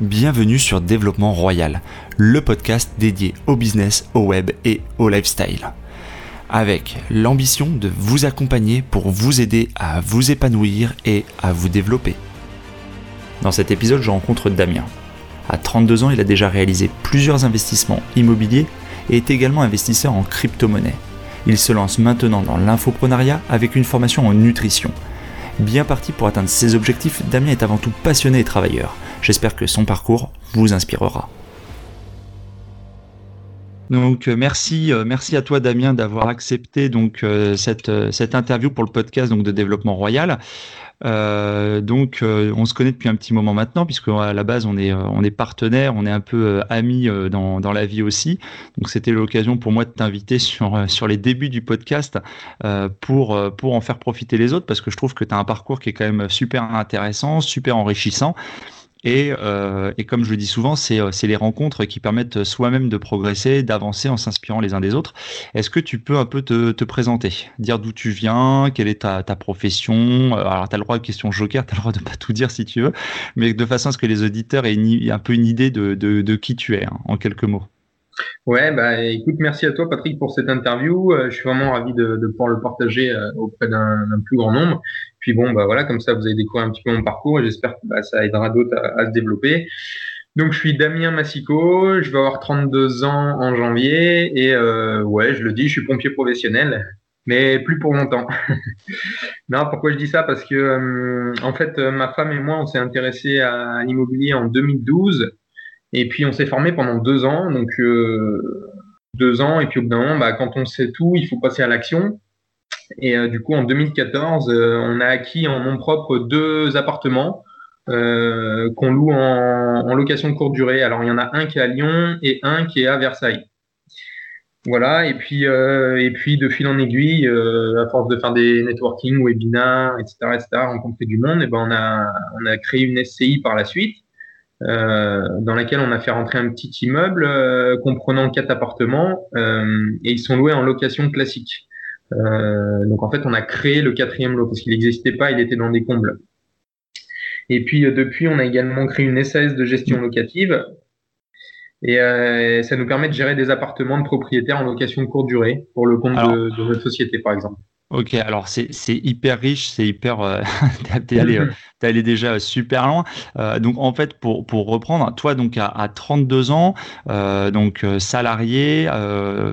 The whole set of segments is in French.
Bienvenue sur Développement Royal, le podcast dédié au business, au web et au lifestyle. Avec l'ambition de vous accompagner pour vous aider à vous épanouir et à vous développer. Dans cet épisode, je rencontre Damien. À 32 ans, il a déjà réalisé plusieurs investissements immobiliers et est également investisseur en crypto-monnaie. Il se lance maintenant dans l'infoprenariat avec une formation en nutrition. Bien parti pour atteindre ses objectifs, Damien est avant tout passionné et travailleur. J'espère que son parcours vous inspirera. Donc euh, merci, euh, merci à toi Damien d'avoir accepté donc euh, cette, cette interview pour le podcast donc de développement royal. Donc, on se connaît depuis un petit moment maintenant, puisque à la base, on est, euh, on est partenaire, on est un peu amis dans, dans la vie aussi. Donc, c'était l'occasion pour moi de t'inviter sur, sur les débuts du podcast pour, pour en faire profiter les autres, parce que je trouve que tu as un parcours qui est quand même super intéressant, super enrichissant. Et, euh, et, comme je le dis souvent, euh, c'est les rencontres qui permettent soi-même de progresser, d'avancer en s'inspirant les uns des autres. Est-ce que tu peux un peu te, te présenter, dire d'où tu viens, quelle est ta, ta profession? Euh, Alors, tu as le droit de question joker, tu as le droit de pas tout dire si tu veux, mais de façon à ce que les auditeurs aient un peu une idée de, de, de qui tu es, hein, en quelques mots. Ouais, bah écoute, merci à toi Patrick pour cette interview. je suis vraiment ravi de, pouvoir le partager auprès d'un plus grand nombre. Puis bon, bah voilà, comme ça, vous avez découvert un petit peu mon parcours et j'espère que bah, ça aidera d'autres à, se développer. Donc, je suis Damien Massico, je vais avoir 32 ans en janvier et euh, ouais, je le dis, je suis pompier professionnel, mais plus pour longtemps. non, pourquoi je dis ça? Parce que euh, en fait, ma femme et moi, on s'est intéressés à l'immobilier en 2012 et puis on s'est formé pendant deux ans, donc euh, deux ans et puis au bout d'un moment, bah, quand on sait tout, il faut passer à l'action. Et euh, du coup, en 2014, euh, on a acquis en nom propre deux appartements qu'on loue en, location courte durée. Alors, il y en a un qui est à Lyon et un qui est à Versailles. Voilà, et puis, et puis de fil en aiguille, à force de faire des networking, webinars, etc., etc., rencontrer du monde, et ben on a, on a créé une SCI par la suite, dans laquelle on a fait rentrer un petit immeuble comprenant quatre appartements, et ils sont loués en location classique. Euh, donc en fait, on a créé le quatrième lot parce qu'il n'existait pas, il était dans des combles. Et puis euh, depuis, on a également créé une SAS de gestion locative. Et euh, ça nous permet de gérer des appartements de propriétaires en location courte durée pour le compte de, de notre société, par exemple. Ok, alors c'est hyper riche, c'est hyper. Euh, t'es allé, euh, allé, déjà super loin. Euh, donc en fait, pour, pour reprendre, toi donc à, à 32 ans, euh, donc salarié,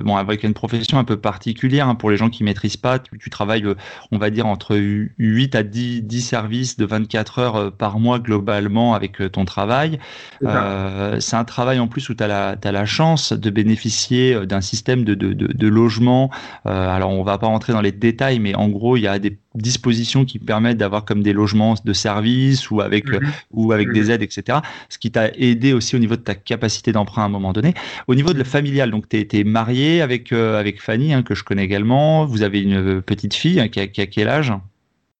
bon avec une profession un peu particulière hein, pour les gens qui maîtrisent pas, tu, tu, travailles, on va dire entre 8 à 10, 10 services de 24 heures par mois globalement avec ton travail. C'est un travail en plus où tu as la, as la chance de bénéficier d'un système de, de, de, de logement. alors on va pas rentrer dans les détails mais en gros, il y a des dispositions qui permettent d'avoir comme des logements de service ou avec, mhm. ou avec des mhm. aides, etc. Ce qui t'a aidé aussi au niveau de ta capacité d'emprunt à un moment donné. Au niveau de la familiale, donc tu es, marié avec, euh, avec Fanny, hein, que je connais également. Vous avez une euh, petite fille hein, qui, a, qui, a, quel âge?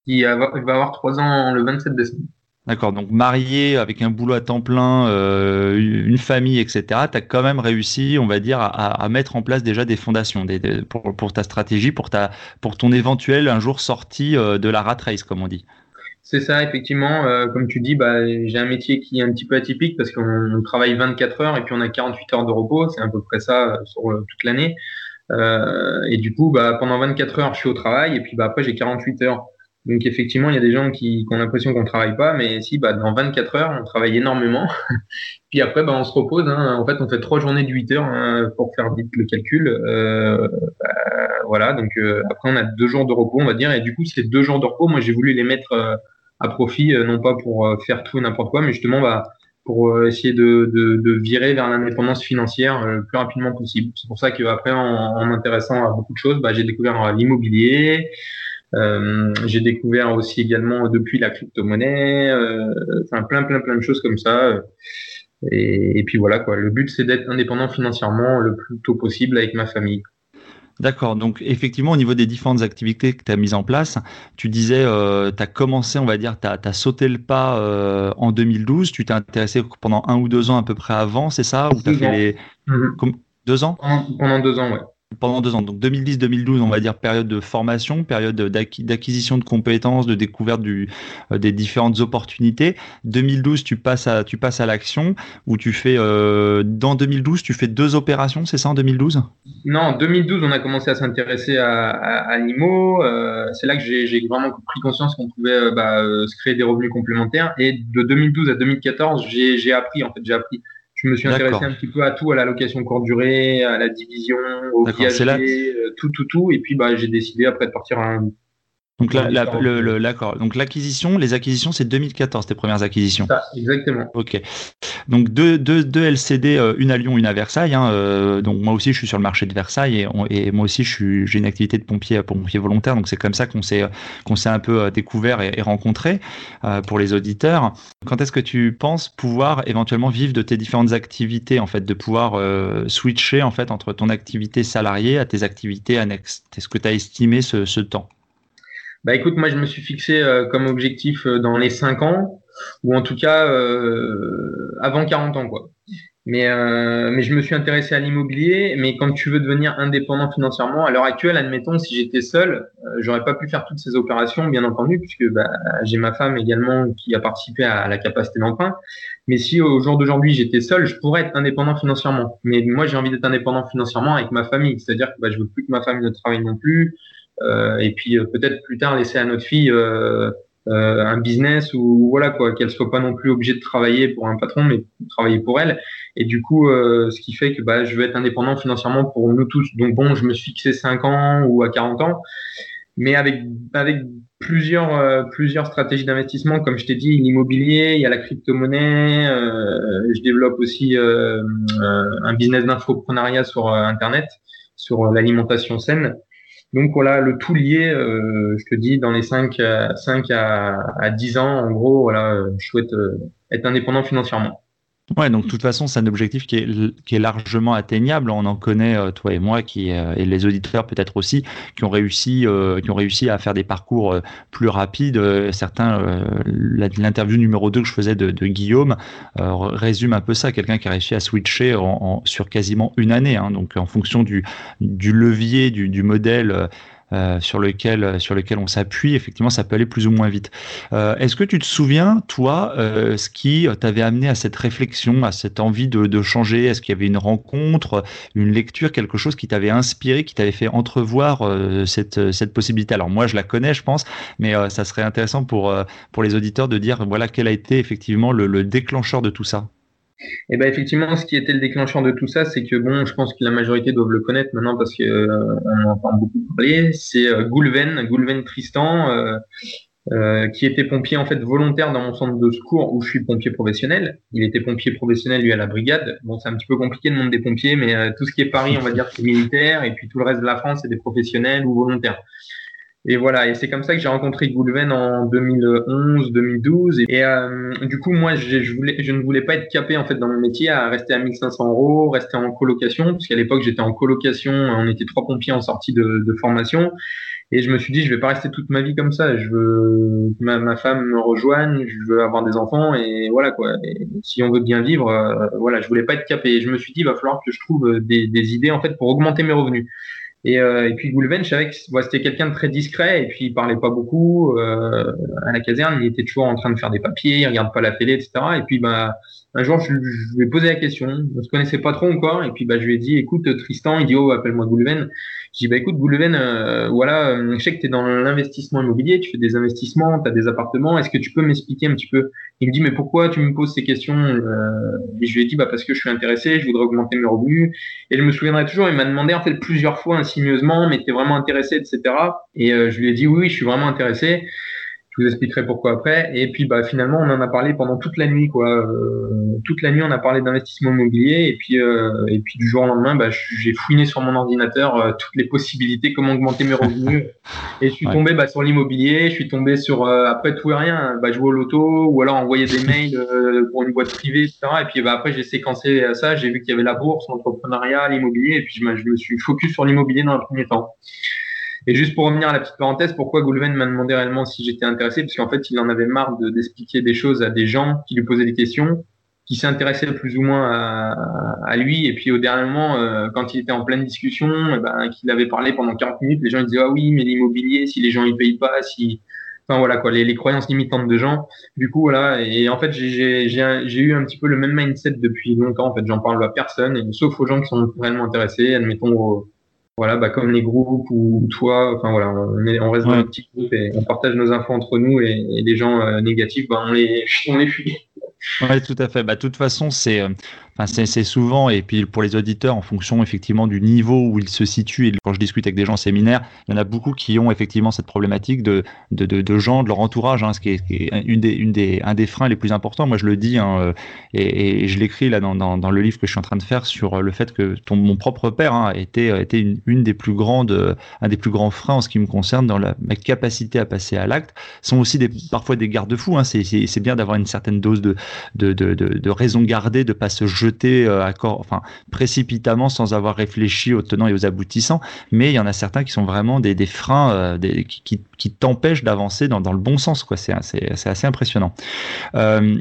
Il va avoir 3 ans le 27 décembre. D'accord, donc marié avec un boulot à temps plein, euh, une famille, etc., tu as quand même réussi, on va dire, à, mettre en place déjà des fondations des, pour, pour, ta stratégie, pour, ta, pour ton éventuel un jour sorti euh, de la rat race, comme on dit. C'est ça, effectivement. Euh, comme tu dis, bah, j'ai un métier qui est un petit peu atypique parce qu'on travaille 24 heures et puis on a 48 heures de repos. C'est à peu près ça sur toute l'année. et du coup, bah, pendant 24 heures, je suis au travail et puis bah, après, j'ai 48 heures. Donc effectivement, il y a des gens qui, qui ont l'impression qu'on travaille pas, mais si, bah, dans 24 heures, on travaille énormément. Puis après, bah, on se repose. Hein. En fait, on fait trois journées de 8 heures hein, pour faire vite le calcul. Euh, bah, voilà. Donc euh, après, on a deux jours de repos, on va dire. Et du coup, ces deux jours de repos, moi, j'ai voulu les mettre euh, à profit, euh, non pas pour faire tout et n'importe quoi, mais justement, bah, pour essayer de, de, de virer vers l'indépendance financière le plus rapidement possible. C'est pour ça qu'après, en, en m'intéressant à beaucoup de choses, bah, j'ai découvert l'immobilier. Euh, j'ai découvert aussi également depuis la crypto-monnaie, euh, enfin plein plein plein de choses comme ça. Et, et puis voilà quoi. Le but c'est d'être indépendant financièrement le plus tôt possible avec ma famille. D'accord, donc effectivement au niveau des différentes activités que tu as mises en place, tu disais, euh, tu as commencé, on va dire, tu as, sauté le pas euh, en 2012, tu t'es intéressé pendant un ou deux ans à peu près avant, c'est ça? Ou as fait les... Mhm. Deux ans? Pendant, deux ans, ouais. Pendant deux ans. Donc 2010-2012, on va dire période de formation, période d'acquisition de compétences, de découverte euh, des différentes opportunités. 2012, tu passes à, l'action où tu fais, euh, dans 2012, tu fais deux opérations, c'est ça en 2012 Non, en 2012, on a commencé à s'intéresser à, à, l'IMO. Euh, c'est là que j'ai vraiment pris conscience qu'on pouvait bah, se créer des revenus complémentaires. Et de 2012 à 2014, j'ai appris, en fait, j'ai appris je me suis intéressé un petit peu à tout, à la location courte durée, à la division, au viager, euh, tout, tout, tout. Et puis, bah, j'ai décidé après de partir un, donc là, l'accord. Donc l'acquisition, les acquisitions, c'est 2014 tes premières acquisitions. exactement. Ok. Donc deux, deux, deux LCD, euh, une à Lyon, une à Versailles. Hein, euh, donc moi aussi, je suis sur le marché de Versailles et, et moi aussi, je j'ai une activité de pompier, pompier volontaire. Donc c'est comme ça qu'on s'est qu'on s'est un peu euh, découvert et, rencontré pour les auditeurs. Quand est-ce que tu penses pouvoir éventuellement vivre de tes différentes activités, en fait, de pouvoir switcher en fait entre ton activité salariée à tes activités annexes? Est-ce que tu as estimé ce, ce temps? Bah écoute, moi je me suis fixé euh, comme objectif euh, dans les 5 ans, ou en tout cas euh, avant 40 ans quoi. Mais, euh, mais je me suis intéressé à l'immobilier. Mais quand tu veux devenir indépendant financièrement, à l'heure actuelle, admettons, si j'étais seul, j'aurais pas pu faire toutes ces opérations, bien entendu, puisque bah, j'ai ma femme également qui a participé à la capacité d'emprunt. Mais si au jour d'aujourd'hui j'étais seul, je pourrais être indépendant financièrement. Mais moi, j'ai envie d'être indépendant financièrement avec ma famille, c'est-à-dire que bah, je veux plus que ma famille ne travaille non plus. Euh, et puis euh, peut-être plus tard laisser à notre fille euh, un business ou voilà quoi, qu'elle soit pas non plus obligée de travailler pour un patron, mais travailler pour elle. Et du coup, ce qui fait que bah, je veux être indépendant financièrement pour nous tous. Donc bon, je me suis fixé 5 ans ou à 40 ans, mais avec avec plusieurs plusieurs stratégies d'investissement, comme je t'ai dit, l'immobilier, il y a la crypto-monnaie. je développe aussi un business d'infoprenariat sur Internet, sur l'alimentation saine. Donc voilà, le tout lié, euh, je te dis, dans les 5, 5 à, à 10 ans, en gros, voilà, je souhaite euh, être indépendant financièrement. Ouais, donc de toute façon, c'est un objectif qui est, qui est, largement atteignable. On en connaît, euh, toi et moi, qui, et les auditeurs peut-être aussi, qui ont réussi, qui ont réussi à faire des parcours plus rapides. certains, l'interview numéro 2 que je faisais de, de Guillaume résume un peu ça. Quelqu'un qui a réussi à switcher en, sur quasiment une année. Hein, donc en fonction du, du levier, du, du modèle euh, sur lequel euh, sur lequel on s'appuie, effectivement, ça peut aller plus ou moins vite. Euh, est-ce que tu te souviens, toi, ce qui t'avait amené à cette réflexion, à cette envie de, changer? Est-ce qu'il y avait une rencontre, une lecture, quelque chose qui t'avait inspiré, qui t'avait fait entrevoir cette, cette possibilité? Alors moi, je la connais, je pense, mais ça serait intéressant pour, pour les auditeurs de dire, voilà, quel a été effectivement le déclencheur de tout ça. Et ben effectivement, ce qui était le déclencheur de tout ça, c'est que bon, je pense que la majorité doivent le connaître maintenant parce que euh, en entend beaucoup parler. C'est euh, Goulven, Goulven Tristan, euh, qui était pompier en fait volontaire dans mon centre de secours où je suis pompier professionnel. Il était pompier professionnel lui à la brigade. Bon, c'est un petit peu compliqué le monde des pompiers, mais tout ce qui est Paris, on va dire, c'est militaire, et puis tout le reste de la France, c'est des professionnels ou volontaires. Et voilà, et c'est comme ça que j'ai rencontré Goulven en 2011-2012. Et euh, du coup, moi, je, voulais, je ne voulais pas être capé en fait dans mon métier à rester à 1500 euros, rester en colocation, puisqu'à l'époque j'étais en colocation, on était trois pompiers en sortie de, formation. Et je me suis dit, je vais pas rester toute ma vie comme ça. Je veux ma, ma femme me rejoigne, je veux avoir des enfants, et voilà quoi. Si on veut bien vivre, euh, voilà, je voulais pas être capé. Et je me suis dit, il va falloir que je trouve des, des idées en fait pour augmenter mes revenus. Et, euh, et, puis Goulven, je savais que c'était quelqu'un de très discret et puis il parlait pas beaucoup. Euh, à la caserne, il était toujours en train de faire des papiers, il regarde pas la télé, etc. Et puis bah, un jour, je, lui ai posé la question. On se connaissait pas trop encore. Et puis bah, je lui ai dit, écoute Tristan, il dit oh appelle-moi Goulven. Je dis bah écoute Goulven, euh, voilà, euh, je sais que tu es dans l'investissement immobilier, tu fais des investissements, tu as des appartements. Est-ce que tu peux m'expliquer un petit peu? Il me dit mais pourquoi tu me poses ces questions euh, Et je lui ai dit bah parce que je suis intéressé, je voudrais augmenter mes revenus. Et je me souviendrai toujours, il m'a demandé en fait plusieurs fois insinueusement, mais t'es vraiment intéressé, etc. Et je lui ai dit oui, oui, je suis vraiment intéressé. Je vous expliquerai pourquoi après. Et puis bah finalement on en a parlé pendant toute la nuit quoi. Euh, toute la nuit on a parlé d'investissement immobilier et puis euh, et puis du jour au lendemain bah, j'ai fouiné sur mon ordinateur euh, toutes les possibilités comment augmenter mes revenus et je suis tombé bah, sur l'immobilier. Je suis tombé sur après tout et rien bah, jouer au loto ou alors envoyer des mails pour une boîte privée etc. Et puis bah, après j'ai séquencé ça. J'ai vu qu'il y avait la bourse, l'entrepreneuriat, l'immobilier et puis je, je me suis focus sur l'immobilier dans le premier temps. Et juste pour revenir à la petite parenthèse, pourquoi Goulven m'a demandé réellement si j'étais intéressé? Parce qu'en fait, il en avait marre d'expliquer des choses à des gens qui lui posaient des questions. qui s'intéressait plus ou moins à, lui. Et puis au dernier moment, euh, quand il était en pleine discussion, eh ben, qu'il avait parlé pendant 40 minutes, les gens disaient ah oui, mais l'immobilier, si les gens ils payent pas, si enfin voilà quoi, les, croyances limitantes de gens. Du coup voilà, et en fait j'ai j'ai eu un petit peu le même mindset depuis longtemps. En fait, j'en parle à personne, sauf aux gens qui sont réellement intéressés. Admettons voilà, bah, comme les groupes ou toi, enfin voilà, on, est, on reste dans un petit groupe et on partage nos infos entre nous et, et les gens euh, négatifs, bah, on les, on les fuit. Oui, tout à fait. Bah, de toute façon, c'est euh, c'est souvent, et puis pour les auditeurs, en fonction effectivement du niveau où ils se situent, et quand je discute avec des gens en séminaire, il y en a beaucoup qui ont effectivement cette problématique de, gens, de leur entourage, hein, ce qui est, une des, un des freins les plus importants. Moi, je le dis, hein, euh, et, je l'écris là dans, le livre que je suis en train de faire sur le fait que mon propre père hein, était, était une, des plus grandes, un des plus grands freins en ce qui me concerne dans ma capacité à passer à l'acte. sont aussi parfois des garde-fous. Hein, c'est bien d'avoir une certaine dose de, raison gardée, de pas se jeter euh, à corps, enfin précipitamment sans avoir réfléchi aux tenants et aux aboutissants. Mais il y en a certains qui sont vraiment des, des freins euh, des, qui, qui, qui t'empêchent d'avancer dans, dans, le bon sens. Quoi. C'est, assez impressionnant. Euh,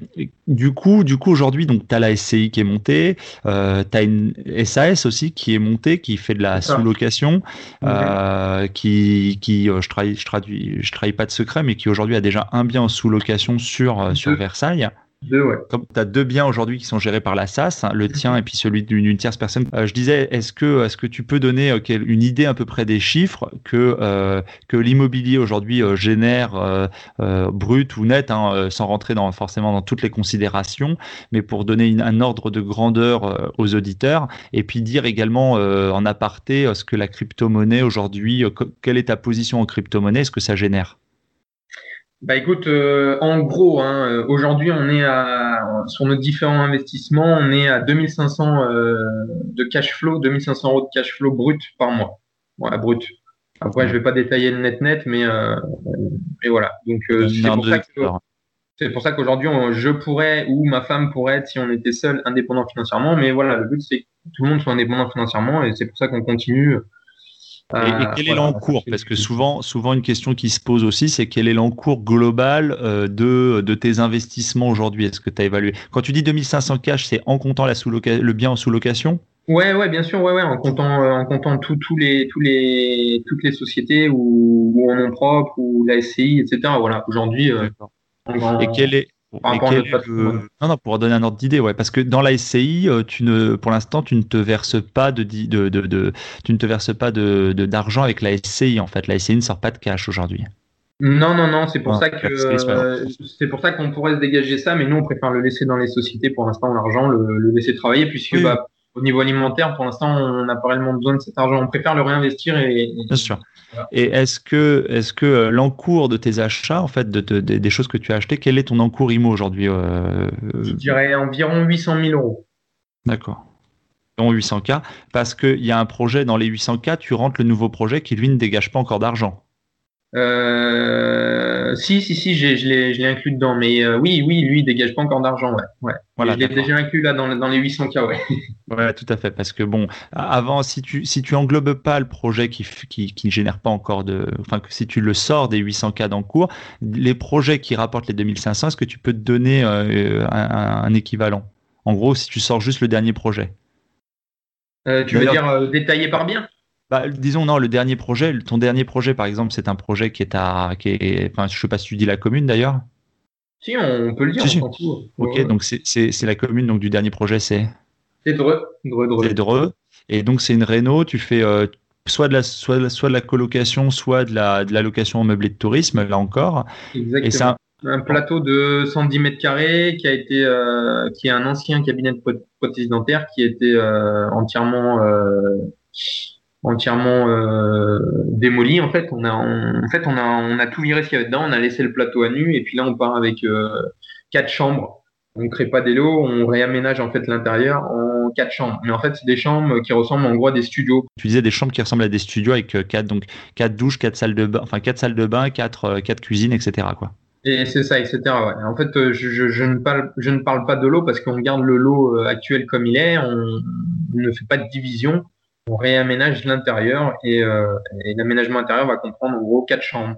du coup, du coup aujourd'hui, donc tu as la SCI qui est montée, euh, tu as une SAS aussi qui est montée, qui fait de la sous-location, euh, qui, qui je travaille, je traduis, je travaille pas de secret, mais qui aujourd'hui a déjà un bien en sous-location sur, sur Versailles. Deux, ouais. Comme tu as deux biens aujourd'hui qui sont gérés par la SAS, hein, le tien et puis celui d'une tierce personne, euh, je disais, est-ce que, est que tu peux donner euh, une idée à peu près des chiffres que, euh, que l'immobilier aujourd'hui génère brut ou net, hein, sans rentrer dans, forcément dans toutes les considérations, mais pour donner une, un ordre de grandeur aux auditeurs, et puis dire également en aparté ce que la crypto-monnaie aujourd'hui, quelle est ta position en crypto-monnaie, est-ce que ça génère? Bah écoute, euh, en gros, hein, euh, aujourd'hui on est à sur nos différents investissements, on est à 2500 euh, de cash flow, 2500 euros de cash flow brut par mois. Voilà, brut. Après, je vais pas détailler le net net, mais euh, mais voilà. Donc c'est pour, ça que, c'est pour ça qu'aujourd'hui je pourrais ou ma femme pourrait être si on était seul indépendant financièrement, mais voilà, le but c'est que tout le monde soit indépendant financièrement et c'est pour ça qu'on continue et, et, euh, quel est l'encours Parce que souvent, souvent, une question qui se pose aussi, c'est quel est l'encours global euh, de, de tes investissements aujourd'hui? Est-ce que tu as évalué? Quand tu dis 2500 cash, c'est en comptant la sous le bien en sous-location? Ouais, ouais, bien sûr, ouais, ouais, en comptant, euh, en comptant tous les, tous les, toutes les sociétés ou, ou en nom propre ou la SCI, etc. Voilà, aujourd'hui. Euh, et quel est, non, non, pour donner un ordre d'idée, ouais, parce que dans la SCI, euh, tu ne, pour l'instant, tu ne te verses pas de, de, de, de tu ne te verses pas de, d'argent avec la SCI. En fait, la SCI ne sort pas de cash aujourd'hui. Non, non, non, c'est pour, ça que euh, c'est pour ça qu'on pourrait se dégager ça, mais nous on préfère le laisser dans les sociétés pour l'instant l'argent, le, le, laisser travailler, puisque bah, au niveau alimentaire, pour l'instant, on n'a pas réellement besoin de cet argent. On préfère le réinvestir et. Bien sûr. Et est-ce que, est-ce que euh, l'encours de tes achats, en fait, de, de, des choses que tu as achetées, quel est ton encours IMO aujourd'hui euh, Je dirais environ 800 000 euros. D'accord. 800K, parce qu'il y a un projet dans les 800K, tu rentres le nouveau projet qui, lui, ne dégage pas encore d'argent. Euh, si, si, si, je l'ai inclus dedans. Mais euh, oui, oui, lui, il dégage pas encore d'argent. Ouais, ouais. Voilà, je l'ai déjà inclus là dans, dans les 800 k ouais. ouais, tout à fait. Parce que bon, avant, si tu, si tu englobes pas le projet qui, qui, qui génère pas encore de. Enfin, que si tu le sors des 800 k d'encours, les projets qui rapportent les 2500, est-ce que tu peux te donner euh, un, un, équivalent? En gros, si tu sors juste le dernier projet. Euh, tu veux dire détaillé par bien? Bah, disons non, le dernier projet, ton dernier projet par exemple, c'est un projet qui est à, qui est, enfin, je sais pas si tu dis la commune d'ailleurs. Si, on peut le dire. Si, si. Ok, donc c'est la commune donc du dernier projet, c'est. C'est Dreux. Dreux, Dreux. Dreux. Et donc c'est une réno, tu fais euh, soit de la soit, soit de la colocation, soit de la de la location en meublé de tourisme, là encore. Exactement. Et un, plateau de 110 mètres carrés qui a été euh, qui est un ancien cabinet de prothèse dentaire qui été euh, entièrement euh, entièrement euh, démoli. En fait, on a, en fait, on a, on a tout viré ce qu'il y avait dedans. On a laissé le plateau à nu et puis là, on part avec euh, quatre chambres. On ne crée pas des lots, on réaménage en fait l'intérieur en quatre chambres. Mais en fait, c'est des chambres qui ressemblent en gros à des studios. Tu disais des chambres qui ressemblent à des studios avec euh, quatre donc quatre douches, quatre salles de bain, enfin quatre salles de bain, quatre euh, quatre cuisines, etc. Quoi. Et c'est ça, etc. Ouais. En fait, je, je, je, ne parle, je ne parle pas de l'eau parce qu'on garde le lot actuel comme il est. On, on ne fait pas de division on réaménage l'intérieur et, euh, et l'aménagement intérieur va comprendre en gros quatre chambres.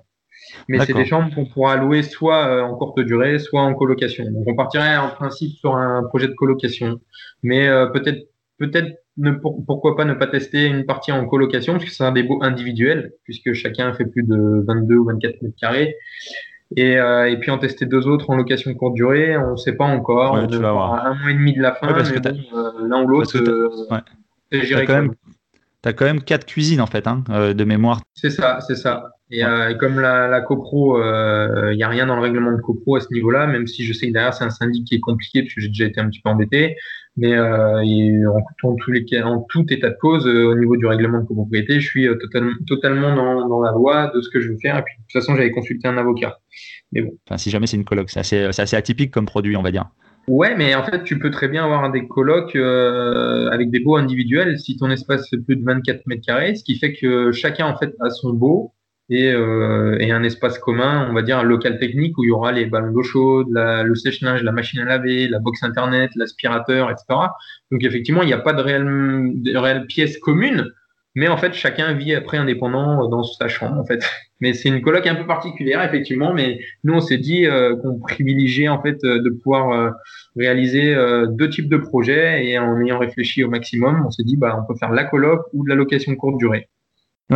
Mais c'est des chambres qu'on pourra louer soit en courte durée, soit en colocation. Donc on partirait en principe sur un projet de colocation, mais peut-être peut-être ne, pourquoi pas ne pas tester une partie en colocation, parce que c'est un des beaux individuels, puisque chacun fait plus de 22 ou 24 mètres carrés. Et, euh, et puis en tester deux autres en location courte durée, on ne sait pas encore. Ouais, tu vas voir. Un mois et demi de la fin, parce que euh, l'un ou l'autre, euh, ouais. quand, même, as quand même quatre cuisines en fait, hein, euh, de mémoire. C'est ça, c'est ça. Et, euh, et, comme la, la copro, il euh, n'y a rien dans le règlement de copro à ce niveau-là, même si je sais que derrière c'est un syndic qui est compliqué, parce que j'ai déjà été un petit peu embêté. Mais euh, en, en, tous les cas, en tout état de cause, au niveau du règlement de copropriété, je suis totalement, totalement dans, dans, la loi de ce que je veux faire. Et puis de toute façon, j'avais consulté un avocat. Mais bon. Enfin, si jamais c'est une coloc, c'est assez, assez, atypique comme produit, on va dire. Ouais, mais en fait, tu peux très bien avoir des colocs euh, avec des baux individuels si ton espace fait plus de 24 mètres carrés, ce qui fait que chacun en fait a son beau et, euh, et, un espace commun, on va dire un local technique où il y aura les ballons d'eau chaude, le sèche-linge, la machine à laver, la box internet, l'aspirateur, etc. Donc effectivement, il n'y a pas de réelle, de réelle pièce commune, mais en fait, chacun vit après indépendant dans sa chambre, en fait. Mais c'est une coloc un peu particulière, effectivement. Mais nous, on s'est dit euh, qu'on privilégiait en fait de pouvoir euh, réaliser euh, deux types de projets et en ayant réfléchi au maximum, on s'est dit bah on peut faire la coloc ou de la location courte durée.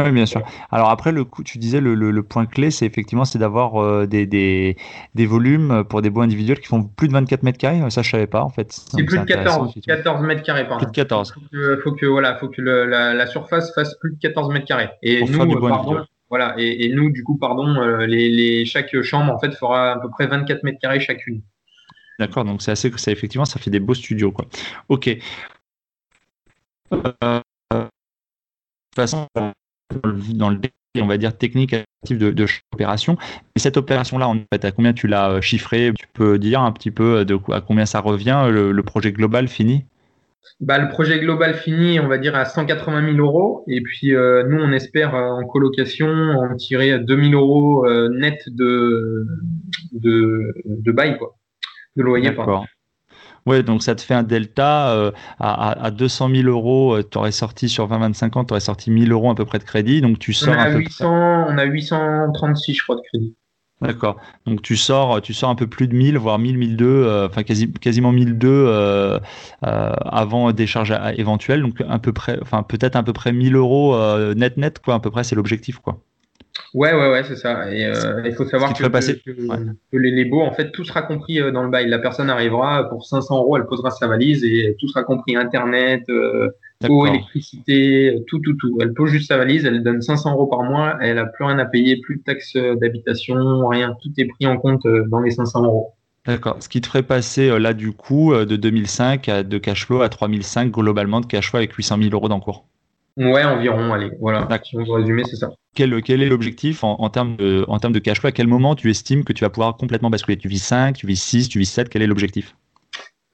Oui, bien sûr. Alors après, le coup, tu disais le, le, point clé, c'est effectivement c'est d'avoir euh, des, des, des, volumes pour des baux individuels qui font plus de 24 mètres carrés. Ça, je savais pas en fait. C'est plus de 14, 14 mètres carrés par Plus de 14. Faut que, faut que voilà, faut que le, la, la, surface fasse plus de 14 mètres carrés. Et pour nous, pardon, voilà, et, et, nous, du coup, pardon, euh, les, les, chaque chambre en fait fera à peu près 24 mètres carrés chacune. D'accord, donc c'est assez, ça effectivement, ça fait des beaux studios quoi. Ok. Euh, de toute façon dans le on va dire technique de, de opération. Et cette opération-là, en fait, à combien tu l'as euh, chiffré Tu peux dire un petit peu de à combien ça revient le, projet global fini? Bah, le projet global fini, on va dire à 180 000 euros. Et puis euh, nous, on espère euh, en colocation en tirer 2 000 euros net de, de, de bail, quoi, de loyer. D'accord. Ouais, donc ça te fait un delta euh, à, à, 200 000 euros. Euh, tu aurais sorti sur 20-25 ans, tu aurais sorti 1000 euros à peu près de crédit. Donc tu sors on a, 800, on a 836, je crois, de crédit. D'accord. Donc tu sors, tu sors un peu plus de 1000, voire 1000, 1002, euh, enfin quasi, quasiment 1002 euh, euh, avant des charges éventuelles. Donc à peu près, enfin peut-être à peu près 1000 euros net net quoi. À peu près c'est l'objectif quoi. Ouais, ouais, ouais, c'est ça. Et euh, il faut savoir que, passer... que, les, les en fait, tout sera compris euh, dans le bail. La personne arrivera pour 500 euros, elle posera sa valise et tout sera compris Internet, euh, eau, électricité, tout, tout, tout. Elle pose juste sa valise, elle donne 500 euros par mois, elle a plus rien à payer, plus de taxes d'habitation, rien. Tout est pris en compte dans les 500 euros. D'accord. Ce qui te ferait passer là du coup de 2005 à de cash flow à 3005 globalement de cash flow avec 800 000 euros d'encours. Ouais, environ, allez, voilà. Si on veut résumer, c'est ça. Quel, quel est l'objectif en, en, termes de, en termes de cash flow? À quel moment tu estimes que tu vas pouvoir complètement basculer? Tu vis 5, tu vis 6, tu vis 7 Quel est l'objectif?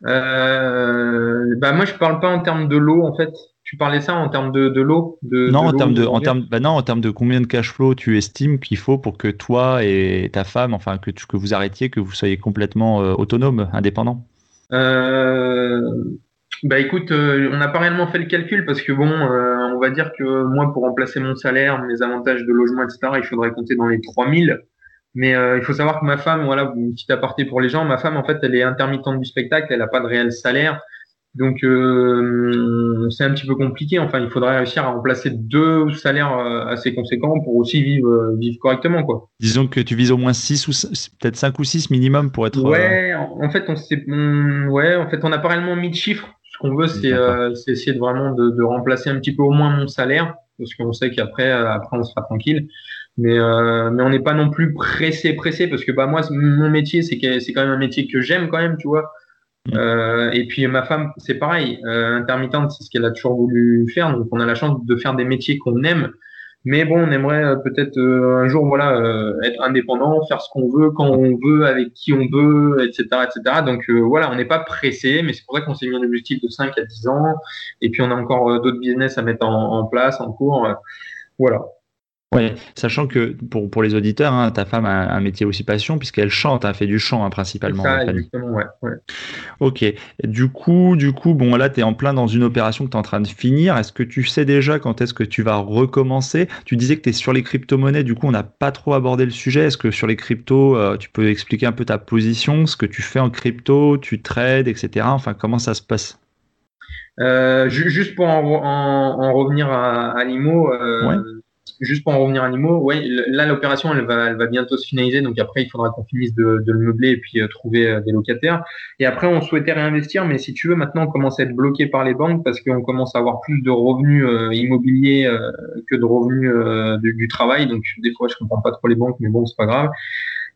Euh, bah moi, je parle pas en termes de l'eau, en fait. Tu parlais ça en termes de, de l'eau de, Non, en termes de, en termes, bah non, en termes de combien de cash flow tu estimes qu'il faut pour que toi et ta femme, enfin que, que vous arrêtiez, que vous soyez complètement euh, autonome, indépendant? Euh, bah écoute, euh, on n'a pas réellement fait le calcul parce que bon, euh, on va dire que moi pour remplacer mon salaire, mes avantages de logement, etc., il faudrait compter dans les 3000. Mais euh, il faut savoir que ma femme, voilà, une petite aparté pour les gens, ma femme en fait, elle est intermittente du spectacle, elle n'a pas de réel salaire. Donc c'est un petit peu compliqué. Enfin, il faudrait réussir à remplacer deux salaires assez conséquents pour aussi vivre, vivre correctement, quoi. Disons que tu vises au moins 6 ou peut-être 5 ou 6 minimum pour être. Ouais, en fait, on s'est, ouais, en fait, on n'a pas réellement mis de chiffres qu'on veut, euh, c'est essayer de vraiment de, de, remplacer un petit peu au moins mon salaire, parce qu'on sait qu'aprre, euh, après, on sera tranquille. Mais, euh, mais on n'est pas non plus pressé, pressé, parce que bah moi, mon métier, c'est quand même un métier que j'aime quand même, tu vois. Mm. Euh, et puis ma femme, c'est pareil, euh, intermittente, c'est ce qu'elle a toujours voulu faire. Donc on a la chance de faire des métiers qu'on aime mais bon, on aimerait euh, peut-être euh, un jour, voilà, euh, être indépendant, faire ce qu'on veut, quand on veut, avec qui on veut, etc., etc. Donc voilà, on n'est pas pressé, mais c'est pour ça qu'on s'est mis un objectif de 5 à 10 ans. Et puis on a encore d'autres business à mettre en, place, en cours. voilà. Ouais, sachant que pour, pour les auditeurs, hein, ta femme a un métier aussi passion puisqu'elle chante, elle hein, fait du chant hein, principalement. Ça, exactement, ouais, ouais. Ok. Du coup, du coup, bon là, tu es en plein dans une opération que tu es en train de finir. Est-ce que tu sais déjà quand est-ce que tu vas recommencer? Tu disais que tu es sur les crypto-monnaies, du coup, on n'a pas trop abordé le sujet. Est-ce que sur les cryptos, euh, tu peux expliquer un peu ta position, ce que tu fais en crypto, tu trades, etc. Enfin, comment ça se passe? Euh, juste pour en, en, revenir à, à l'IMO, euh, juste pour en revenir à Nimo, ouais, là l'opération elle va, elle va bientôt se finaliser, donc après il faudra qu'on finisse de, de, le meubler et puis euh, trouver euh, des locataires. Et après on souhaitait réinvestir, mais si tu veux maintenant on commence à être bloqué par les banques parce qu'on commence à avoir plus de revenus euh, immobiliers que de revenus du, du, travail. Donc des fois je comprends pas trop les banques, mais bon c'est pas grave.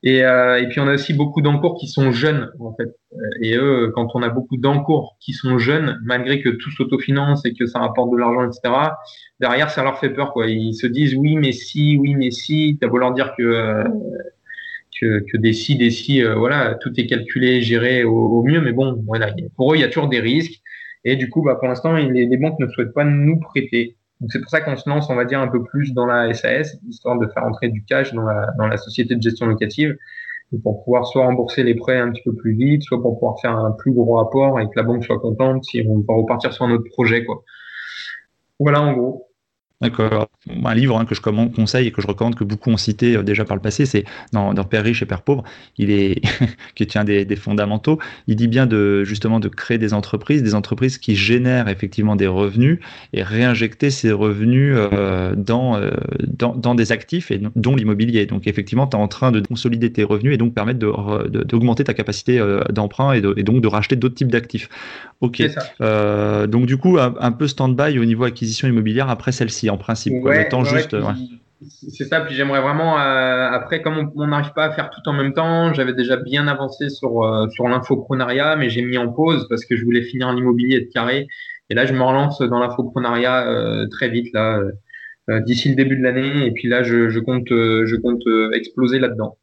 Et, euh, et, puis on a aussi beaucoup d'encours qui sont jeunes en fait. Et eux, quand on a beaucoup d'encours qui sont jeunes, malgré que tout s'autofinance et que ça rapporte de l'argent, etc. Derrière, ça leur fait peur quoi. Ils se disent oui mais si, oui mais si. T'as beau leur dire que euh, que, que des si, des si, euh, voilà, tout est calculé, géré au, mieux. Mais bon, voilà, pour eux, il y a toujours des risques. Et du coup, bah, pour l'instant, les banques ne souhaitent pas nous prêter. Donc c'est pour ça qu'on se lance, on va dire, un peu plus dans la SAS, histoire de faire entrer du cash dans la, dans la société de gestion locative, pour pouvoir soit rembourser les prêts un petit peu plus vite, soit pour pouvoir faire un plus gros rapport et que la banque soit contente si on va repartir sur un autre projet. Quoi. Voilà en gros. D'accord. Un livre hein, que je conseille et que je recommande, que beaucoup ont cité euh, déjà par le passé, c'est dans, dans, Père riche et Père pauvre, il est, qui tient des, des, fondamentaux. Il dit bien de justement de créer des entreprises, des entreprises qui génèrent effectivement des revenus et réinjecter ces revenus euh, dans, euh, dans, dans, des actifs et dont l'immobilier. Donc effectivement, tu es en train de consolider tes revenus et donc permettre d'augmenter de, ta capacité d'emprunt et, et, donc de racheter d'autres types d'actifs. Ok. Donc du coup, un, un peu stand-by au niveau acquisition immobilière après celle-ci en principe. le temps juste. C'est ça, puis j'aimerais vraiment, euh, après, comme on n'arrive pas à faire tout en même temps, j'avais déjà bien avancé sur, euh, sur l'infoprenariat, mais j'ai mis en pause parce que je voulais finir en immobilier de carré. Et là, je me relance dans l'infoprenariat euh, très vite, là, d'ici le début de l'année. Et puis là, je, je compte, je compte exploser là-dedans.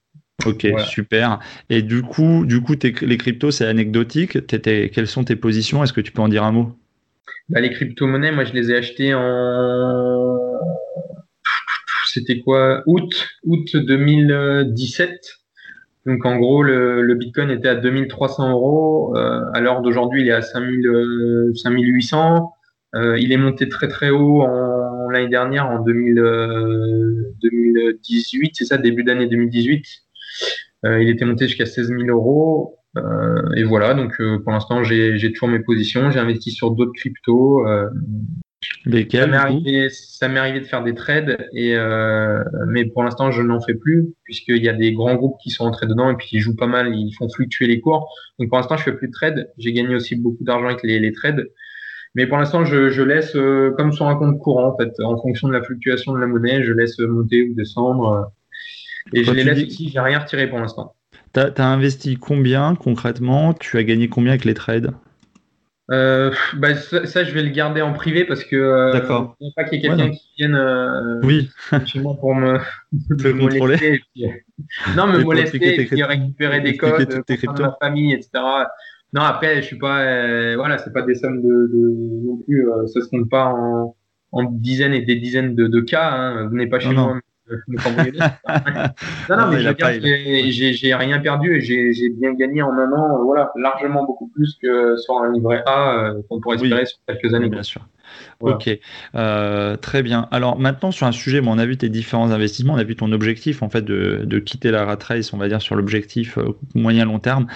Ok, super. Et du coup, du coup les cryptos, c'est anecdotique. quelles sont tes positions? Est-ce que tu peux en dire un mot? Bah, les crypto-monnaies, moi, je les ai achetées en, c'était quoi, août, août 2017. Donc, en gros, le, Bitcoin était à 2300 euros. Euh, à l'heure d'aujourd'hui, il est à 5000, 5800. Euh, euh, il est monté très très haut en, l'année dernière, en 2000, 2018, c'est ça, début d'année 2018. il était monté jusqu'à 16 000 euros. Euh, et voilà, donc euh, pour l'instant, j'ai toujours mes positions. J'ai investi sur d'autres cryptos. Euh, ça m'est arrivé, de faire des trades, et mais pour l'instant, je n'en fais plus puisqu'il y a des grands groupes qui sont entrés dedans et puis qui jouent pas mal, ils font fluctuer les cours. Donc pour l'instant, je fais plus de trades. J'ai gagné aussi beaucoup d'argent avec les, les trades. Mais pour l'instant, je, je, laisse comme sur un compte courant, en fait, en fonction de la fluctuation de la monnaie, je laisse monter ou descendre. et je les laisse aussi, j'ai rien retiré pour l'instant. Tu as, investi combien concrètement? Tu as gagné combien avec les trades? Euh, bah, ça, je vais le garder en privé parce que euh, D'accord. ne pas qu'il y ait quelqu'un qui vienne euh, oui. chez moi pour me, me molester. Puis, non, me molester et puis récupérer des codes pour ma famille, etc. Non, après, je suis pas, euh, voilà, c'est pas des sommes de, de non plus, euh, ça se compte pas en, en dizaines et des dizaines de, de cas. Hein. Venez pas chez moi non, non, mais j'ai rien perdu et j'ai bien gagné en un an, voilà, largement beaucoup plus que sur un livret A euh, qu'on pourrait espérer sur quelques années. bien sûr. Ok, euh, très bien. Alors maintenant sur un sujet, bon, on a vu tes différents investissements, on a vu ton objectif en fait de, de quitter la rat race, on va dire sur l'objectif euh, moyen long terme.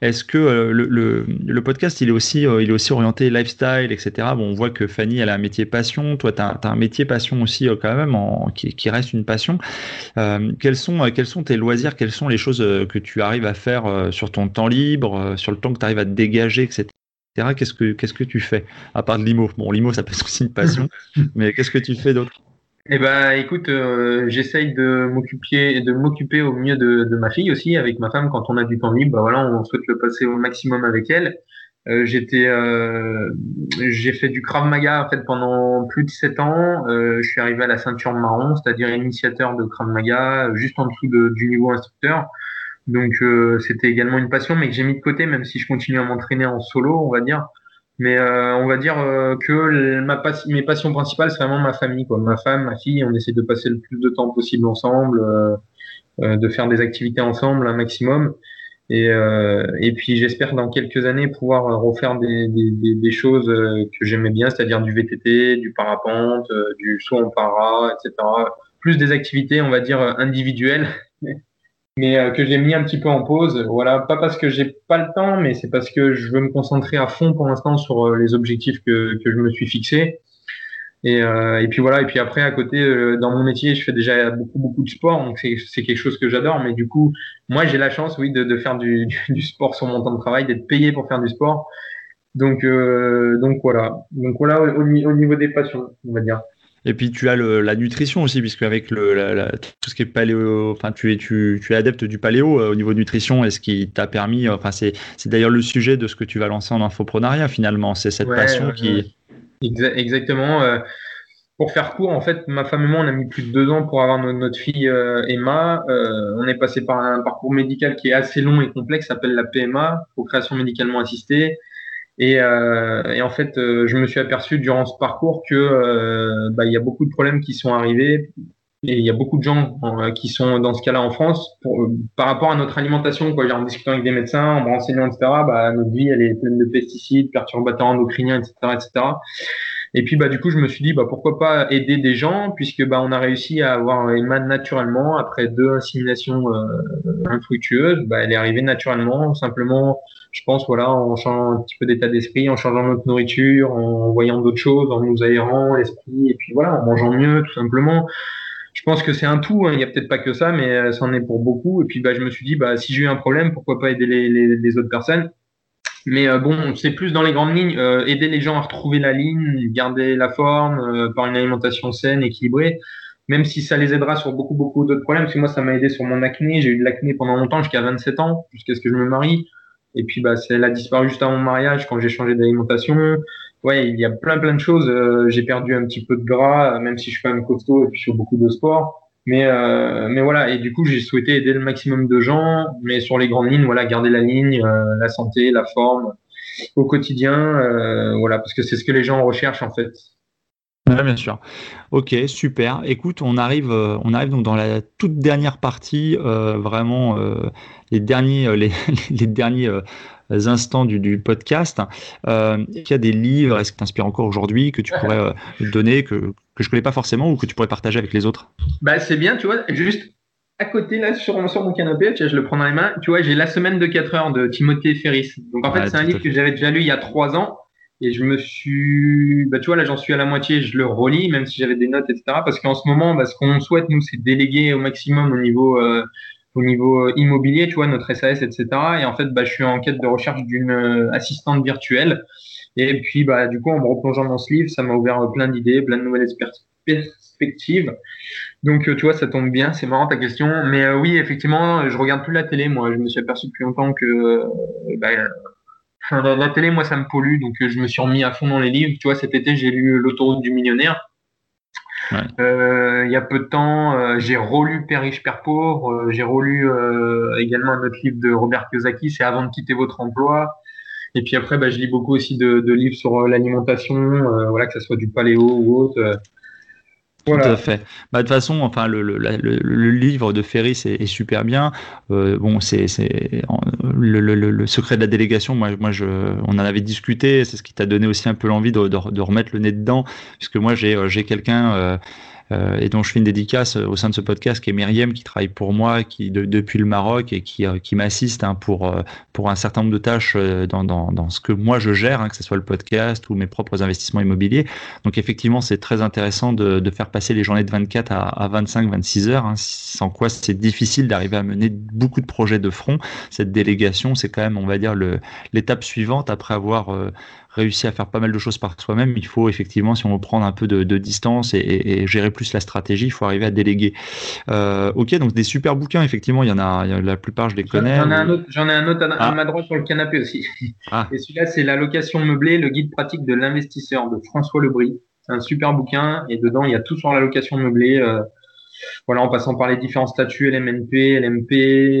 Est-ce que euh, le, le, podcast il est aussi il est aussi orienté lifestyle, etc. Bon, on voit que Fanny elle a un métier passion, toi tu as, un métier passion aussi quand même qui, qui, reste une passion. quels sont quels sont tes loisirs, quelles sont les choses que tu arrives à faire sur ton temps libre, sur le temps que tu arrives à te dégager, etc. Qu'est-ce que qu'est-ce que tu fais? À part de l'IMO Bon, l'IMO, ça peut être aussi une passion, mais qu'est-ce que tu fais d'autre? Eh ben, écoute, euh, j'essaye de m'occuper, de m'occuper au mieux de, de, ma fille aussi, avec ma femme. Quand on a du temps libre, bah voilà, on souhaite le passer au maximum avec elle. Euh, j'étais, euh, j'ai fait du Krav Maga en fait pendant plus de sept ans. Euh, je suis arrivé à la ceinture marron, c'est-à-dire initiateur de Krav Maga, juste en dessous de, du niveau instructeur. Donc euh, c'était également une passion, mais que j'ai mis de côté, même si je continue à m'entraîner en solo, on va dire. Mais on va dire que ma mes passions principales, c'est vraiment ma famille, quoi. Ma femme, ma fille, on essaie de passer le plus de temps possible ensemble, de faire des activités ensemble un maximum. Et, euh, et puis j'espère dans quelques années pouvoir refaire des, des, des, choses euh, que j'aimais bien, c'est-à-dire du VTT, du parapente, euh, du saut en para, etc. Plus des activités, on va dire, individuelles, mais que j'ai mis un petit peu en pause. Voilà, pas parce que j'ai pas le temps, mais c'est parce que je veux me concentrer à fond pour l'instant sur les objectifs que, je me suis fixés. Et, euh, et puis voilà, et puis après à côté, euh, dans mon métier, je fais déjà beaucoup beaucoup de sport, donc c'est quelque chose que j'adore. Mais du coup, moi j'ai la chance, oui, de, faire du, sport sur mon temps de travail, d'être payé pour faire du sport. Donc euh, voilà, donc voilà au, niveau des passions, on va dire. Et puis tu as le, la nutrition aussi, puisque avec le, la, tout ce qui est paléo, enfin tu es, tu, tu es adepte du paléo euh, au niveau nutrition, et ce qui t'a permis, enfin c'est, d'ailleurs le sujet de ce que tu vas lancer en infoprenariat finalement, c'est cette passion qui, exactement. Euh, pour faire court, en fait, ma femme et moi, on a mis plus de deux ans pour avoir notre, fille euh, Emma. Euh, on est passé par un parcours médical qui est assez long et complexe, s'appelle la PMA, procréation médicalement assistée. Et, en fait, je me suis aperçu durant ce parcours que bah, il y a beaucoup de problèmes qui sont arrivés et il y a beaucoup de gens qui sont dans ce cas-là en France pour, par rapport à notre alimentation. Quoi, en discutant avec des médecins, en me renseignant, etc. Bah, notre vie, elle est pleine de pesticides, perturbateurs endocriniens, etc., etc. Et puis bah du coup je me suis dit bah pourquoi pas aider des gens puisque bah on a réussi à avoir Emma naturellement après deux inséminations euh, infructueuses bah elle est arrivée naturellement simplement je pense voilà en changeant un petit peu d'état d'esprit en changeant notre nourriture en voyant d'autres choses en nous aérant l'esprit et puis voilà en mangeant mieux tout simplement je pense que c'est un tout. Hein. Il n'y a peut-être pas que ça, mais euh, c'en est pour beaucoup. Et puis, bah, je me suis dit, bah, si j'ai eu un problème, pourquoi pas aider les, les, les autres personnes mais euh, bon, c'est plus dans les grandes lignes, euh, aider les gens à retrouver la ligne, garder la forme euh, par une alimentation saine, équilibrée, même si ça les aidera sur beaucoup, beaucoup d'autres problèmes. Parce que moi, ça m'a aidé sur mon acné. J'ai eu de l'acné pendant longtemps, jusqu'à 27 ans, jusqu'à ce que je me marie. Et puis, bah, elle a disparu juste avant mon mariage quand j'ai changé d'alimentation. Ouais, il y a plein, plein de choses. j'ai perdu un petit peu de gras, même si je suis quand même costaud et puis je fais beaucoup de sport. Mais, euh, mais voilà, et du coup, j'ai souhaité aider le maximum de gens, mais sur les grandes lignes, voilà, garder la ligne, euh, la santé, la forme au quotidien, euh, voilà, parce que c'est ce que les gens recherchent en fait. Oui, bien sûr. Ok, super. Écoute, on arrive, on arrive donc dans la toute dernière partie, vraiment les derniers, les, les derniers instants du, podcast. Euh, il y a des livres, est-ce que t'inspires encore aujourd'hui, que tu pourrais euh, donner, que, que je connais pas forcément ou que tu pourrais partager avec les autres? Bah, C'est bien, tu vois, juste à côté, là, sur, sur mon canapé, tu vois, je le prends dans les mains, tu vois, j'ai La semaine de 4 heures de Timothée Ferris. Donc, en fait, c'est un livre que j'avais déjà lu il y a 3 ans. Et je me suis, bah, tu vois, là, j'en suis à la moitié, je le relis, même si j'avais des notes, etc. Parce qu'en ce moment, bah, ce qu'on souhaite, nous, c'est déléguer au maximum au niveau euh, au niveau euh, immobilier, tu vois, notre SAS, etc. Et en fait, bah, je suis en quête de recherche d'une euh, assistante virtuelle. Et puis, bah, du coup, en me replongeant dans ce livre, ça m'a ouvert euh, plein d'idées, plein de nouvelles perspectives. Donc, tu vois, ça tombe bien, c'est marrant ta question. Mais oui, effectivement, je regarde plus la télé. Moi, je me suis aperçu depuis longtemps que bah, la, télé, moi, ça me pollue. Donc, je me suis remis à fond dans les livres. Tu vois, cet été, j'ai lu L'autoroute du millionnaire. Euh, il y a peu de temps, euh, j'ai relu Père riche, Père pauvre. Euh, j'ai relu également un autre livre de Robert Kiyosaki, c'est Avant de quitter votre emploi. Et puis après, bah, je lis beaucoup aussi de, de livres sur l'alimentation, voilà, que ce soit du paléo ou autre. Tout à fait. Bah, de toute façon, enfin, le, livre de Ferris est, super bien. Euh, bon, c'est le, secret de la délégation. Moi, on en avait discuté. C'est ce qui t'a donné aussi un peu l'envie de, remettre le nez dedans, puisque moi, j'ai euh, quelqu'un. Euh, et dont je fais une dédicace euh, au sein de ce podcast, qui est Myriam, qui travaille pour moi, qui depuis le Maroc et qui, euh, qui m'assiste hein, pour pour un certain nombre de tâches dans, dans, dans ce que moi je gère, hein, que ce soit le podcast ou mes propres investissements immobiliers. Donc effectivement, c'est très intéressant de, de, faire passer les journées de 24 à, à 25, 26 heures, hein, sans quoi c'est difficile d'arriver à mener beaucoup de projets de front. Cette délégation, c'est quand même, on va dire, l'étape suivante après avoir réussi à faire pas mal de choses par soi-même, il faut effectivement, si on veut prendre un peu de, distance et, gérer plus la stratégie, il faut arriver à déléguer. Euh, ok, donc des super bouquins, effectivement, il y en a, la plupart je les connais. J'en ai un autre, ai un autre à, ah. ma droite sur le canapé aussi. Ah. Et celui-là, c'est La location meublée, le guide pratique de l'investisseur de François Lebris. C'est un super bouquin et dedans, il y a tout sur la location meublée. Euh, voilà, en passant par les différents statuts, LMNP, LMP,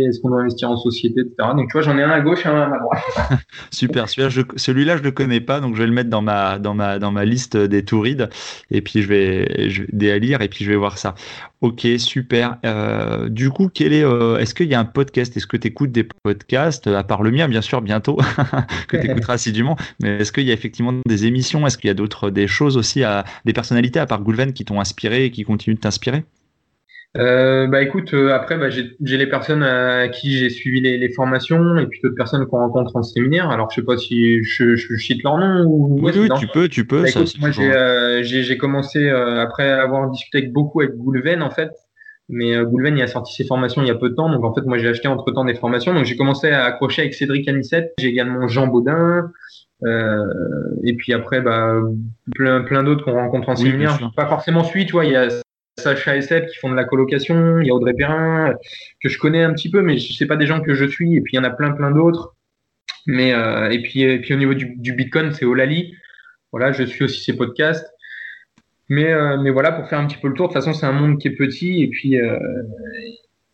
est-ce qu'on doit investir en société, etc. Donc, tu vois, j'en ai un à gauche et un à droite. Super, celui-là, je, celui-là, je le connais pas, donc je vais le mettre dans ma, dans ma, dans ma liste des tourides, et puis je vais, je lire, et puis je vais voir ça. Ok, super. Euh, du coup, quel est, euh, est-ce qu'il y a un podcast? Est-ce que tu écoutes des podcasts, à part le mien, bien sûr, bientôt, que tu écouteras assidûment, mais est-ce qu'il y a effectivement des émissions? Est-ce qu'il y a d'autres, des choses aussi, à, des personnalités à part Goulven qui t'ont inspiré et qui continuent de t'inspirer? Euh, bah écoute, euh, après bah, j'ai les personnes à qui j'ai suivi les, les, formations et puis d'autres personnes qu'on rencontre en séminaire. Alors je sais pas si je, je, je cite leur nom ou oui, oui tu peux, tu peux. Bah, écoute, moi euh, j'ai commencé euh, après avoir discuté avec beaucoup avec Goulven en fait, mais euh, Goulven il a sorti ses formations il y a peu de temps, donc en fait moi j'ai acheté entre temps des formations, donc j'ai commencé à accrocher avec Cédric Anissette, j'ai également Jean Baudin. et puis après, bah, plein, plein d'autres qu'on rencontre en séminaire. Pas forcément suite, tu vois. Il y a Sacha et Seb qui font de la colocation, il y a Audrey Perrin que je connais un petit peu, mais c'est pas des gens que je suis. Et puis il y en a plein plein d'autres. Mais euh, et puis et puis au niveau du, Bitcoin, c'est Olali. Voilà, je suis aussi ses podcasts. Mais euh, mais voilà, pour faire un petit peu le tour. De toute façon, c'est un monde qui est petit et puis euh,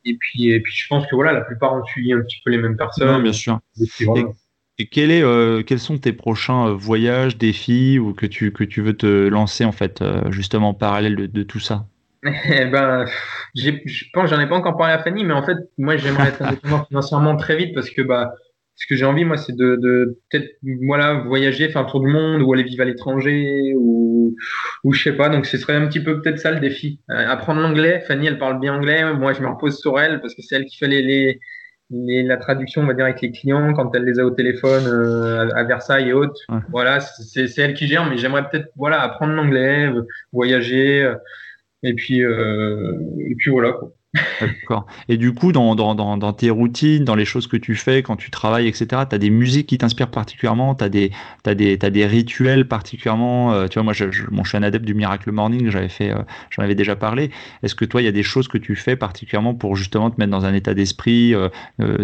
et puis et puis je pense que voilà, la plupart ont suivi un petit peu les mêmes personnes. Non, bien sûr. Et, quel est, quels sont tes prochains voyages, défis ou que tu que tu veux te lancer en fait, justement en parallèle de tout ça? Eh ben, je pense, j'en ai pas encore parlé à Fanny, mais en fait, moi, j'aimerais être indépendant financièrement très vite parce que, bah, ce que j'ai envie, moi, c'est de, de peut-être, voilà, voyager, faire un tour du monde ou aller vivre à l'étranger ou, ou je sais pas. Donc, ce serait un petit peu peut-être ça le défi. Euh, apprendre l'anglais. Fanny, elle parle bien anglais. Moi, je me repose sur elle parce que c'est elle qui fait les, les, les, la traduction, on va dire, avec les clients quand elle les a au téléphone euh, à, Versailles et autres. Voilà, c'est elle qui gère, mais j'aimerais peut-être, voilà, apprendre l'anglais, voyager. Et puis, euh, et puis voilà. Quoi. D'accord. Et du coup, dans, tes routines, dans les choses que tu fais quand tu travailles, etc., tu as des musiques qui t'inspirent particulièrement, tu as des, rituels particulièrement. Euh, tu vois, moi, je, suis un adepte du Miracle Morning, j'avais fait, euh, j'en avais déjà parlé. Est-ce que toi, il y a des choses que tu fais particulièrement pour justement te mettre dans un état d'esprit, euh,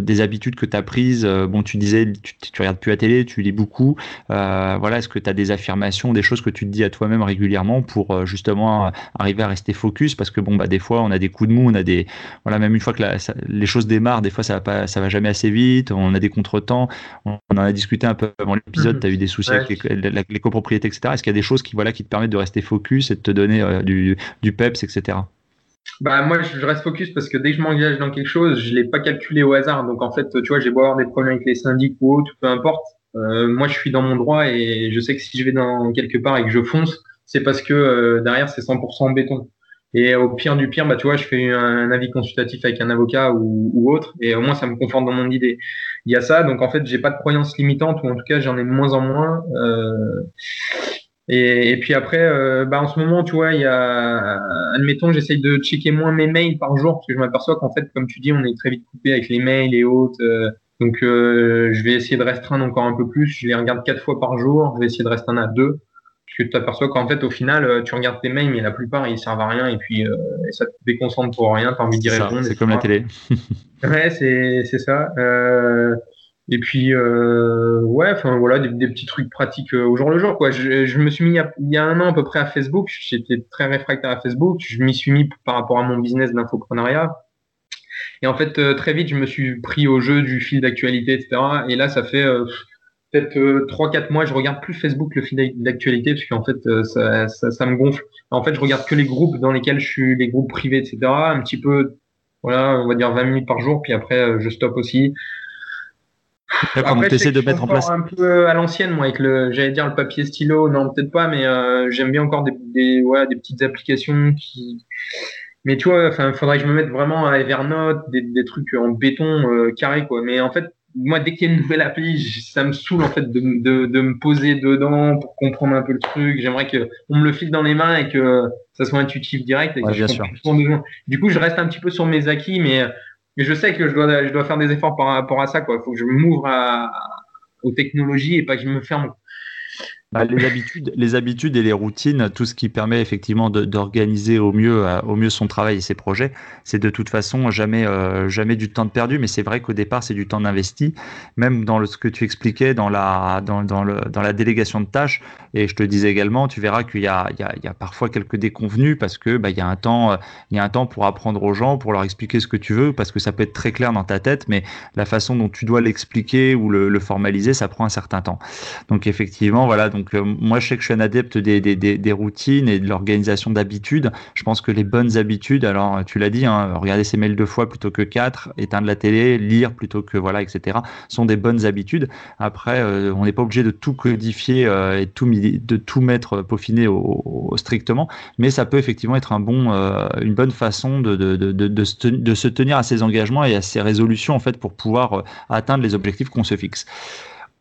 des habitudes que tu as prises Bon, tu disais, tu, tu regardes plus la télé, tu lis beaucoup. voilà, est-ce que tu as des affirmations, des choses que tu te dis à toi-même régulièrement pour justement arriver à rester focus? Parce que bon, bah, des fois, on a des coups de mou, on a des voilà, même une fois que les choses démarrent, des fois ça va pas, ça va jamais assez vite. On a des contretemps. On, en a discuté un peu avant l'épisode. Mhm. Tu as eu des soucis avec les, copropriétés, etc. Est-ce qu'il y a des choses qui, voilà, qui te permettent de rester focus et de te donner euh, du, du peps, etc. Bah moi je reste focus parce que dès que je m'engage dans quelque chose, je l'ai pas calculé au hasard. Donc en fait, tu vois, j'ai beau avoir des problèmes avec les syndics ou autre, peu importe. Euh, moi je suis dans mon droit et je sais que si je vais dans quelque part et que je fonce, c'est parce que euh, derrière c'est 100% béton. Et au pire du pire, bah, tu vois, je fais un avis consultatif avec un avocat ou, autre, et au moins ça me conforte dans mon idée. Il y a ça, donc en fait, j'ai pas de croyances limitantes, ou en tout cas, j'en ai de moins en moins. Euh, et, puis après, euh, bah, en ce moment, tu vois, il y a, admettons, j'essaye de checker moins mes mails par jour, parce que je m'aperçois qu'en fait, comme tu dis, on est très vite coupé avec les mails et autres. Euh, donc, je vais essayer de restreindre encore un peu plus. Je les regarde quatre fois par jour. Je vais essayer de restreindre à deux tu t'aperçois qu'en fait, au final, euh, tu regardes tes mails, mais la plupart, ils servent à rien et puis euh, ça te déconcentre pour rien, tu as envie d'y répondre. C'est comme la télé. ouais, c'est ça. Euh, et puis, euh, ouais, enfin voilà, des, petits trucs pratiques au jour le jour. Quoi. Je, je me suis mis il y, a, un an à peu près à Facebook. J'étais très réfractaire à Facebook. Je m'y suis mis par rapport à mon business d'infoprenariat. Et en fait, très vite, je me suis pris au jeu du fil d'actualité, etc. Et là, ça fait peut-être euh, trois quatre mois, je regarde plus Facebook le fil d'actualité parce qu'en fait euh, ça, ça, ça, me gonfle. En fait, je regarde que les groupes dans lesquels je suis, les groupes privés, etc. Un petit peu, voilà, on va dire 20 minutes par jour, puis après euh, je stoppe aussi. Après, tu de mettre en place un peu à l'ancienne, moi, avec le, j'allais dire le papier stylo, non peut-être pas, mais euh, j'aime bien encore des, des, ouais, des petites applications qui. Mais tu vois, enfin, faudrait que je me mette vraiment à Evernote, des, des trucs en béton carré, quoi. Mais en fait, moi, dès qu'il y a une nouvelle appli, ça me saoule en fait de, de, de, me poser dedans pour comprendre un peu le truc. J'aimerais que on me le file dans les mains et que ça soit intuitif direct. Et bien sûr. Du coup, je reste un petit peu sur mes acquis, mais, mais je sais que je dois, je dois faire des efforts par rapport à ça. Il faut que je m'ouvre aux technologies et pas que je me ferme. Bah, les habitudes, les habitudes et les routines, tout ce qui permet effectivement d'organiser au mieux, euh, au mieux son travail et ses projets, c'est de toute façon jamais, euh, jamais du temps de perdu. Mais c'est vrai qu'au départ, c'est du temps d'investi. Même dans le, ce que tu expliquais dans la, dans, le, dans la délégation de tâches. Et je te disais également, tu verras qu'il y y y a parfois quelques déconvenus parce que bah, il y a un temps, il y a un temps pour apprendre aux gens, pour leur expliquer ce que tu veux, parce que ça peut être très clair dans ta tête, mais la façon dont tu dois l'expliquer ou le, formaliser, ça prend un certain temps. Donc effectivement, voilà. Donc, euh, moi, je sais que je suis un adepte des, des, des, routines et de l'organisation d'habitudes. Je pense que les bonnes habitudes, alors tu l'as dit, hein, regarder ses mails deux fois plutôt que quatre, éteindre la télé, lire plutôt que voilà, etc., sont des bonnes habitudes. Après, euh, on n'est pas obligé de tout codifier euh, et tout, de tout mettre peaufiné au, strictement, mais ça peut effectivement être un bon, une bonne façon de, de, de, de, se tenir à ses engagements et à ses résolutions en fait pour pouvoir atteindre les objectifs qu'on se fixe.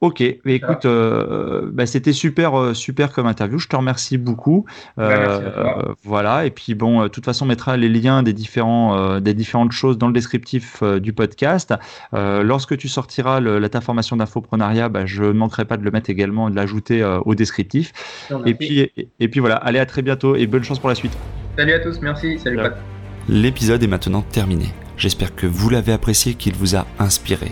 Ok, mais écoute, euh, bah, c'était super, euh, super comme interview. Je te remercie beaucoup. Bah, euh, voilà, et puis bon, de toute façon, on mettra les liens des différents, des différentes choses dans le descriptif du podcast. lorsque tu sortiras le, la ta formation d'infoprenariat, bah, je ne manquerai pas de le mettre également, de l'ajouter au descriptif. Et puis, et, puis voilà, allez à très bientôt et bonne chance pour la suite. Salut à tous, merci, salut Pat. L'épisode est maintenant terminé. J'espère que vous l'avez apprécié, qu'il vous a inspiré.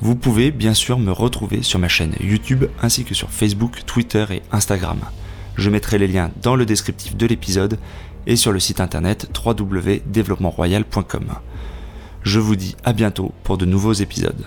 Vous pouvez bien sûr me retrouver sur ma chaîne YouTube ainsi que sur Facebook, Twitter et Instagram. Je mettrai les liens dans le descriptif de l'épisode et sur le site internet www.développementroyal.com. Je vous dis à bientôt pour de nouveaux épisodes.